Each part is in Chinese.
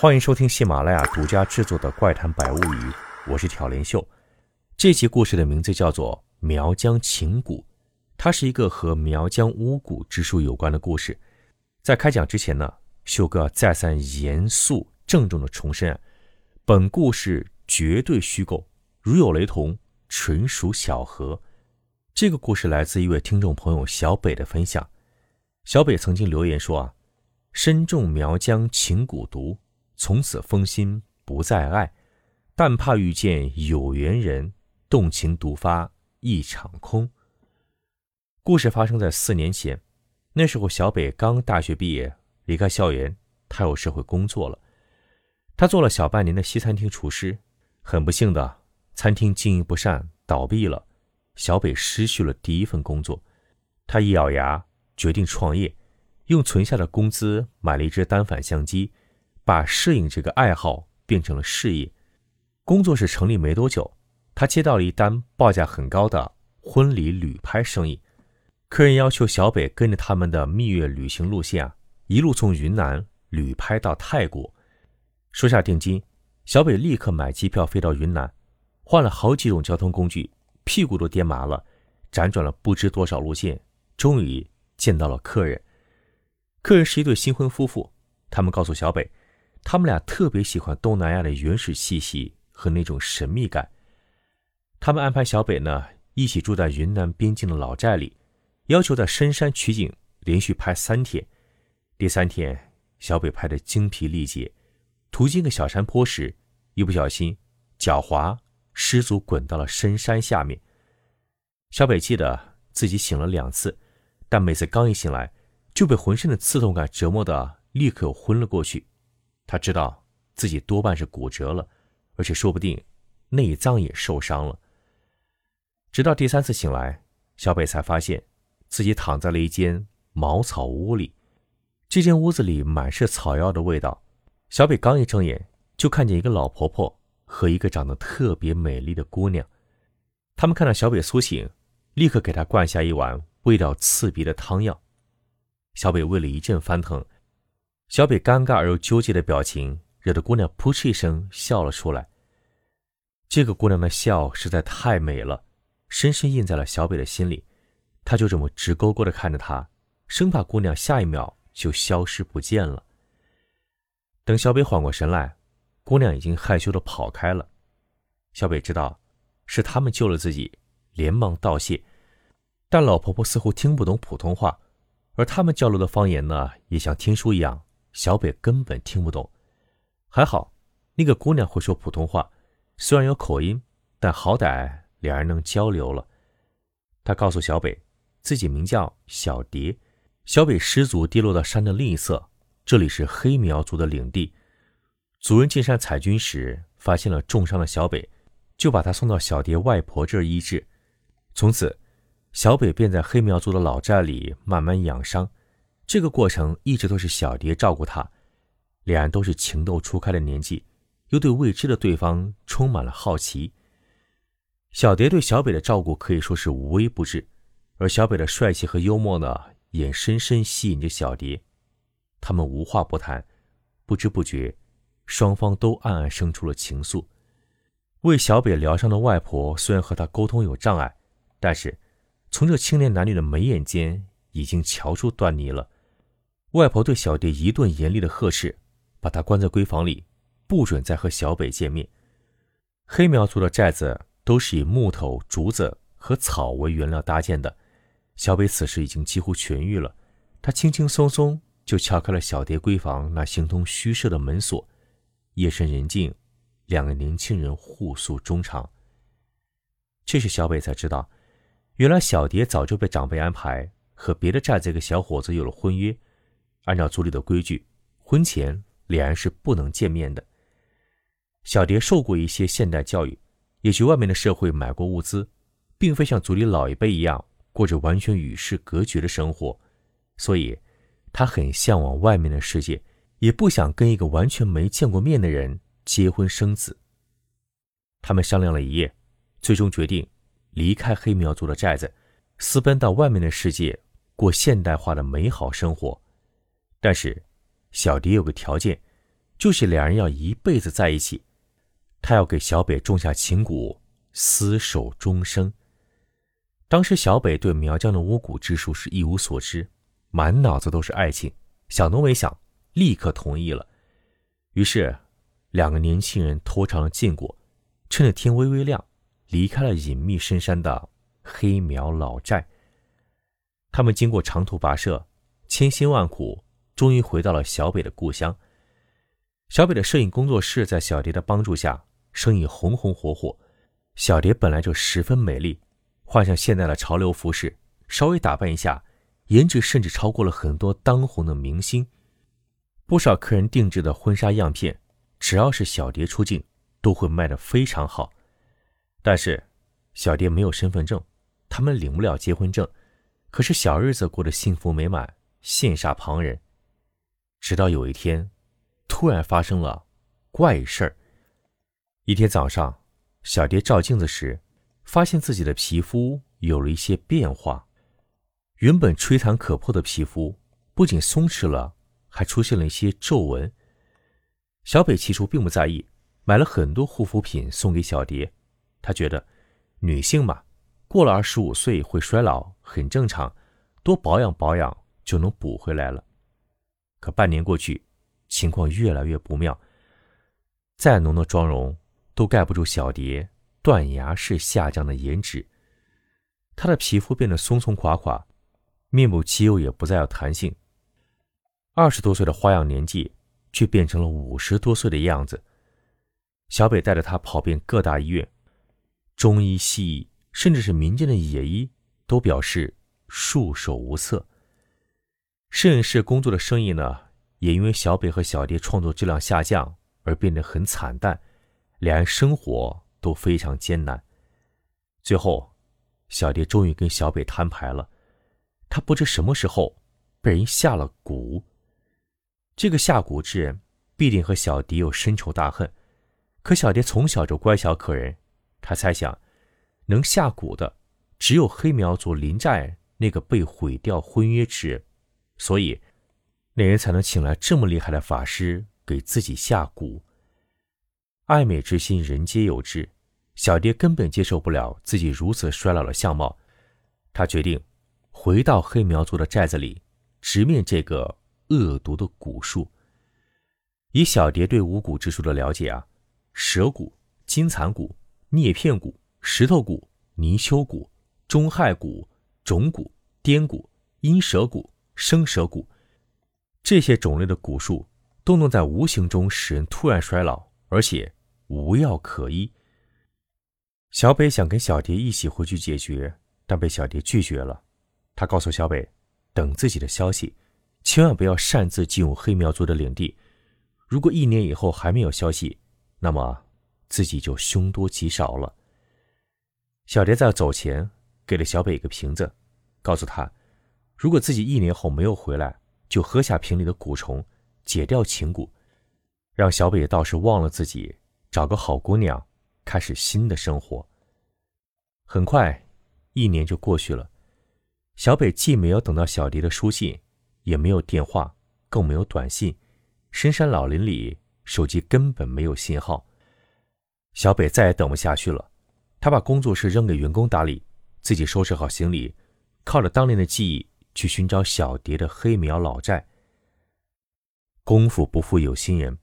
欢迎收听喜马拉雅独家制作的《怪谈百物语》，我是挑帘秀。这集故事的名字叫做《苗疆情蛊》，它是一个和苗疆巫蛊之术有关的故事。在开讲之前呢，秀哥要再三严肃郑重的重申，本故事绝对虚构，如有雷同，纯属巧合。这个故事来自一位听众朋友小北的分享。小北曾经留言说啊，身中苗疆情蛊毒。从此封心不再爱，但怕遇见有缘人，动情独发一场空。故事发生在四年前，那时候小北刚大学毕业，离开校园，他有社会工作了。他做了小半年的西餐厅厨师，很不幸的，餐厅经营不善倒闭了，小北失去了第一份工作。他一咬牙，决定创业，用存下的工资买了一只单反相机。把摄影这个爱好变成了事业。工作室成立没多久，他接到了一单报价很高的婚礼旅拍生意。客人要求小北跟着他们的蜜月旅行路线啊，一路从云南旅拍到泰国。收下定金，小北立刻买机票飞到云南，换了好几种交通工具，屁股都颠麻了，辗转了不知多少路线，终于见到了客人。客人是一对新婚夫妇，他们告诉小北。他们俩特别喜欢东南亚的原始气息和那种神秘感。他们安排小北呢一起住在云南边境的老寨里，要求在深山取景，连续拍三天。第三天，小北拍得精疲力竭，途经个小山坡时，一不小心脚滑，失足滚到了深山下面。小北记得自己醒了两次，但每次刚一醒来，就被浑身的刺痛感折磨的立刻又昏了过去。他知道自己多半是骨折了，而且说不定内脏也受伤了。直到第三次醒来，小北才发现自己躺在了一间茅草屋里。这间屋子里满是草药的味道。小北刚一睁眼，就看见一个老婆婆和一个长得特别美丽的姑娘。他们看到小北苏醒，立刻给他灌下一碗味道刺鼻的汤药。小北胃里一阵翻腾。小北尴尬而又纠结的表情，惹得姑娘扑哧一声笑了出来。这个姑娘的笑实在太美了，深深印在了小北的心里。他就这么直勾勾的看着她，生怕姑娘下一秒就消失不见了。等小北缓过神来，姑娘已经害羞的跑开了。小北知道是他们救了自己，连忙道谢。但老婆婆似乎听不懂普通话，而他们交流的方言呢，也像听书一样。小北根本听不懂，还好那个姑娘会说普通话，虽然有口音，但好歹两人能交流了。她告诉小北，自己名叫小蝶。小北失足跌落到山的另一侧，这里是黑苗族的领地。族人进山采菌时，发现了重伤的小北，就把他送到小蝶外婆这儿医治。从此，小北便在黑苗族的老寨里慢慢养伤。这个过程一直都是小蝶照顾他，两人都是情窦初开的年纪，又对未知的对方充满了好奇。小蝶对小北的照顾可以说是无微不至，而小北的帅气和幽默呢，也深深吸引着小蝶。他们无话不谈，不知不觉，双方都暗暗生出了情愫。为小北疗伤的外婆虽然和他沟通有障碍，但是从这青年男女的眉眼间已经瞧出端倪了。外婆对小蝶一顿严厉的呵斥，把她关在闺房里，不准再和小北见面。黑苗族的寨子都是以木头、竹子和草为原料搭建的。小北此时已经几乎痊愈了，他轻轻松松就撬开了小蝶闺房那形同虚设的门锁。夜深人静，两个年轻人互诉衷肠。这时小北才知道，原来小蝶早就被长辈安排和别的寨子一个小伙子有了婚约。按照族里的规矩，婚前两人是不能见面的。小蝶受过一些现代教育，也去外面的社会买过物资，并非像族里老一辈一样过着完全与世隔绝的生活，所以她很向往外面的世界，也不想跟一个完全没见过面的人结婚生子。他们商量了一夜，最终决定离开黑苗族的寨子，私奔到外面的世界，过现代化的美好生活。但是，小蝶有个条件，就是两人要一辈子在一起。他要给小北种下情蛊，厮守终生。当时小北对苗疆的巫蛊之术是一无所知，满脑子都是爱情，想都没想，立刻同意了。于是，两个年轻人拖长了禁果，趁着天微微亮，离开了隐秘深山的黑苗老寨。他们经过长途跋涉，千辛万苦，终于回到了小北的故乡。小北的摄影工作室在小蝶的帮助下，生意红红火火。小蝶本来就十分美丽。换上现代的潮流服饰，稍微打扮一下，颜值甚至超过了很多当红的明星。不少客人定制的婚纱样片，只要是小蝶出镜，都会卖得非常好。但是，小蝶没有身份证，他们领不了结婚证。可是小日子过得幸福美满，羡煞旁人。直到有一天，突然发生了怪事儿。一天早上，小蝶照镜子时。发现自己的皮肤有了一些变化，原本吹弹可破的皮肤不仅松弛了，还出现了一些皱纹。小北起初并不在意，买了很多护肤品送给小蝶。他觉得女性嘛，过了二十五岁会衰老，很正常，多保养保养就能补回来了。可半年过去，情况越来越不妙，再浓的妆容都盖不住小蝶。断崖式下降的颜值，她的皮肤变得松松垮垮，面部肌肉也不再有弹性。二十多岁的花样年纪，却变成了五十多岁的样子。小北带着她跑遍各大医院，中医、西医，甚至是民间的野医，都表示束手无策。摄影师工作的生意呢，也因为小北和小蝶创作质量下降而变得很惨淡，两人生活。都非常艰难。最后，小蝶终于跟小北摊牌了。他不知什么时候被人下了蛊。这个下蛊之人必定和小蝶有深仇大恨。可小蝶从小就乖巧可人，他猜想，能下蛊的只有黑苗族林寨那个被毁掉婚约之人，所以那人才能请来这么厉害的法师给自己下蛊。爱美之心，人皆有之。小蝶根本接受不了自己如此衰老的相貌，她决定回到黑苗族的寨子里，直面这个恶毒的蛊术。以小蝶对五蛊之术的了解啊，蛇蛊、金蚕蛊、镍片蛊、石头蛊、泥鳅蛊、中亥蛊、肿蛊、颠蛊、阴蛇蛊、生蛇蛊，这些种类的蛊术都能在无形中使人突然衰老，而且。无药可医。小北想跟小蝶一起回去解决，但被小蝶拒绝了。他告诉小北，等自己的消息，千万不要擅自进入黑苗族的领地。如果一年以后还没有消息，那么自己就凶多吉少了。小蝶在走前给了小北一个瓶子，告诉他，如果自己一年后没有回来，就喝下瓶里的蛊虫，解掉情蛊，让小北倒是忘了自己。找个好姑娘，开始新的生活。很快，一年就过去了。小北既没有等到小蝶的书信，也没有电话，更没有短信。深山老林里，手机根本没有信号。小北再也等不下去了，他把工作室扔给员工打理，自己收拾好行李，靠着当年的记忆去寻找小蝶的黑苗老寨。功夫不负有心人。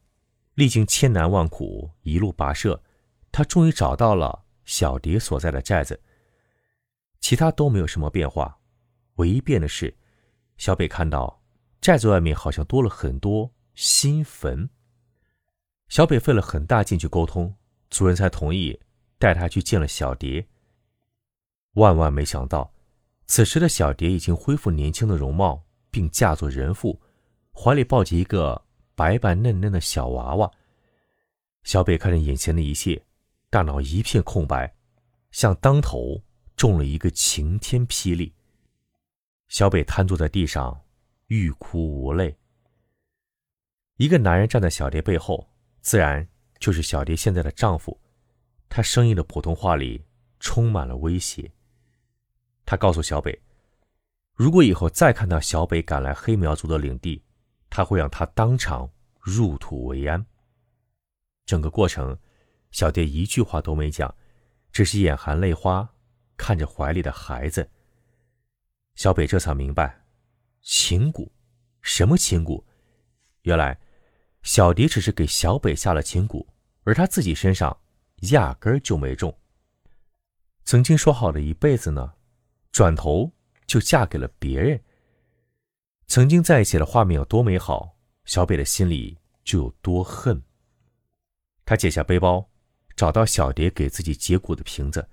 历经千难万苦，一路跋涉，他终于找到了小蝶所在的寨子。其他都没有什么变化，唯一变的是，小北看到寨子外面好像多了很多新坟。小北费了很大劲去沟通，族人才同意带他去见了小蝶。万万没想到，此时的小蝶已经恢复年轻的容貌，并嫁作人妇，怀里抱着一个。白白嫩嫩的小娃娃，小北看着眼前的一切，大脑一片空白，像当头中了一个晴天霹雳。小北瘫坐在地上，欲哭无泪。一个男人站在小蝶背后，自然就是小蝶现在的丈夫。他声音的普通话里充满了威胁。他告诉小北，如果以后再看到小北赶来黑苗族的领地，他会让他当场入土为安。整个过程，小蝶一句话都没讲，只是眼含泪花看着怀里的孩子。小北这才明白，情蛊，什么情蛊？原来，小蝶只是给小北下了情蛊，而他自己身上压根儿就没中。曾经说好的一辈子呢，转头就嫁给了别人。曾经在一起的画面有多美好，小北的心里就有多恨。他解下背包，找到小蝶给自己解蛊的瓶子，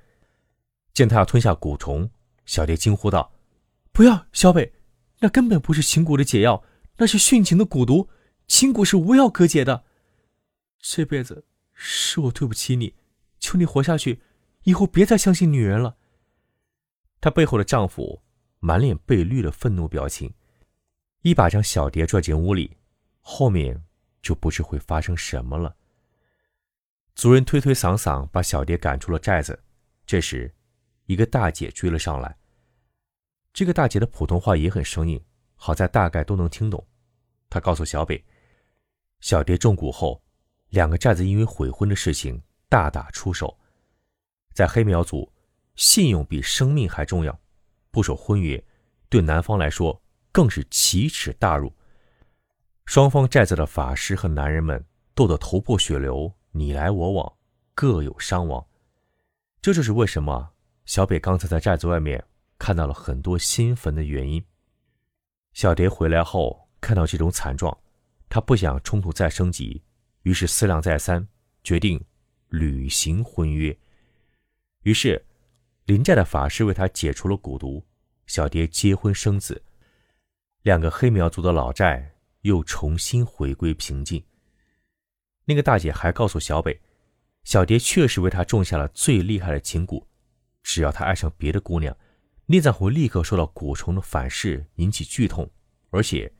见他要吞下蛊虫，小蝶惊呼道：“不要，小北，那根本不是情蛊的解药，那是殉情的蛊毒，情蛊是无药可解的。这辈子是我对不起你，求你活下去，以后别再相信女人了。”她背后的丈夫满脸被绿的愤怒表情。一把将小蝶拽进屋里，后面就不知会发生什么了。族人推推搡搡把小蝶赶出了寨子。这时，一个大姐追了上来。这个大姐的普通话也很生硬，好在大概都能听懂。她告诉小北，小蝶中蛊后，两个寨子因为悔婚的事情大打出手。在黑苗族，信用比生命还重要，不守婚约，对男方来说。更是奇耻大辱。双方寨子的法师和男人们斗得头破血流，你来我往，各有伤亡。这就是为什么小北刚才在寨子外面看到了很多新坟的原因。小蝶回来后看到这种惨状，他不想冲突再升级，于是思量再三，决定履行婚约。于是，林寨的法师为他解除了蛊毒，小蝶结婚生子。两个黑苗族的老寨又重新回归平静。那个大姐还告诉小北，小蝶确实为他种下了最厉害的情蛊，只要他爱上别的姑娘，内脏会立刻受到蛊虫的反噬，引起剧痛，而且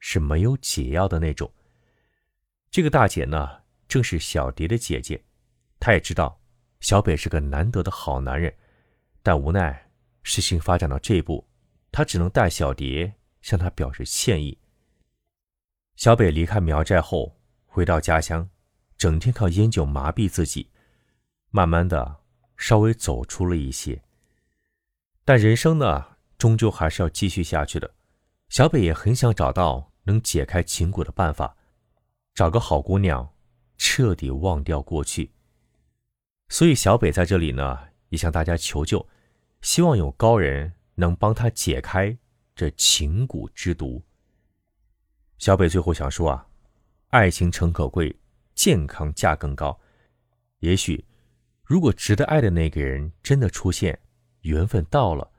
是没有解药的那种。这个大姐呢，正是小蝶的姐姐，她也知道小北是个难得的好男人，但无奈事情发展到这一步，他只能带小蝶。向他表示歉意。小北离开苗寨后，回到家乡，整天靠烟酒麻痹自己，慢慢的稍微走出了一些。但人生呢，终究还是要继续下去的。小北也很想找到能解开情蛊的办法，找个好姑娘，彻底忘掉过去。所以小北在这里呢，也向大家求救，希望有高人能帮他解开。这情蛊之毒。小北最后想说啊，爱情诚可贵，健康价更高。也许，如果值得爱的那个人真的出现，缘分到了，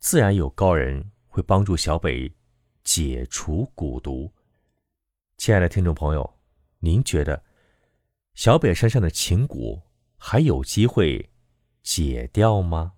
自然有高人会帮助小北解除蛊毒。亲爱的听众朋友，您觉得小北身上的情蛊还有机会解掉吗？